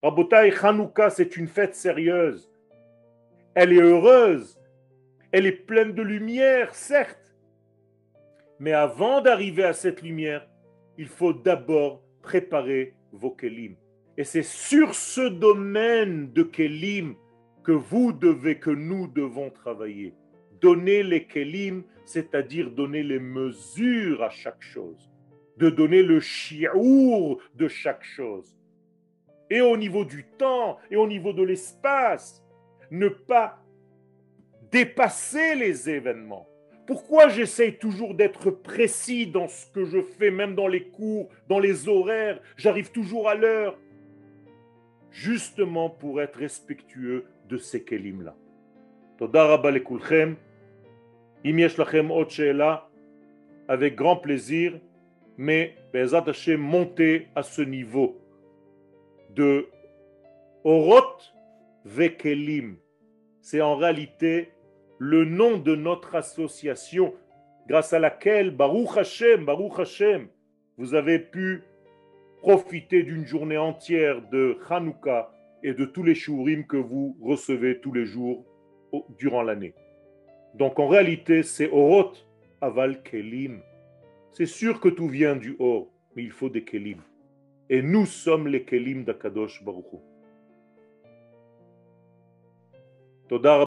Rabotai, Hanouka, c'est une fête sérieuse. Elle est heureuse. Elle est pleine de lumière, certes. Mais avant d'arriver à cette lumière, il faut d'abord préparer vos kelim. Et c'est sur ce domaine de kelim que vous devez, que nous devons travailler. Donner les kelim, c'est-à-dire donner les mesures à chaque chose. De donner le chiour de chaque chose. Et au niveau du temps et au niveau de l'espace, ne pas dépasser les événements. Pourquoi j'essaye toujours d'être précis dans ce que je fais, même dans les cours, dans les horaires? J'arrive toujours à l'heure. Justement pour être respectueux de ces kelim-là. avec grand plaisir, mais Bezat Hashem, montez à ce niveau de Orot Vekelim. C'est en réalité le nom de notre association grâce à laquelle, Baruch Hashem, Baruch Hashem, vous avez pu profiter d'une journée entière de Hanouka et de tous les shurim que vous recevez tous les jours durant l'année. Donc en réalité, c'est Orot Aval Kelim. C'est sûr que tout vient du Or, mais il faut des Kelim. Et nous sommes les Kelim d'Akadosh Baruch Hu.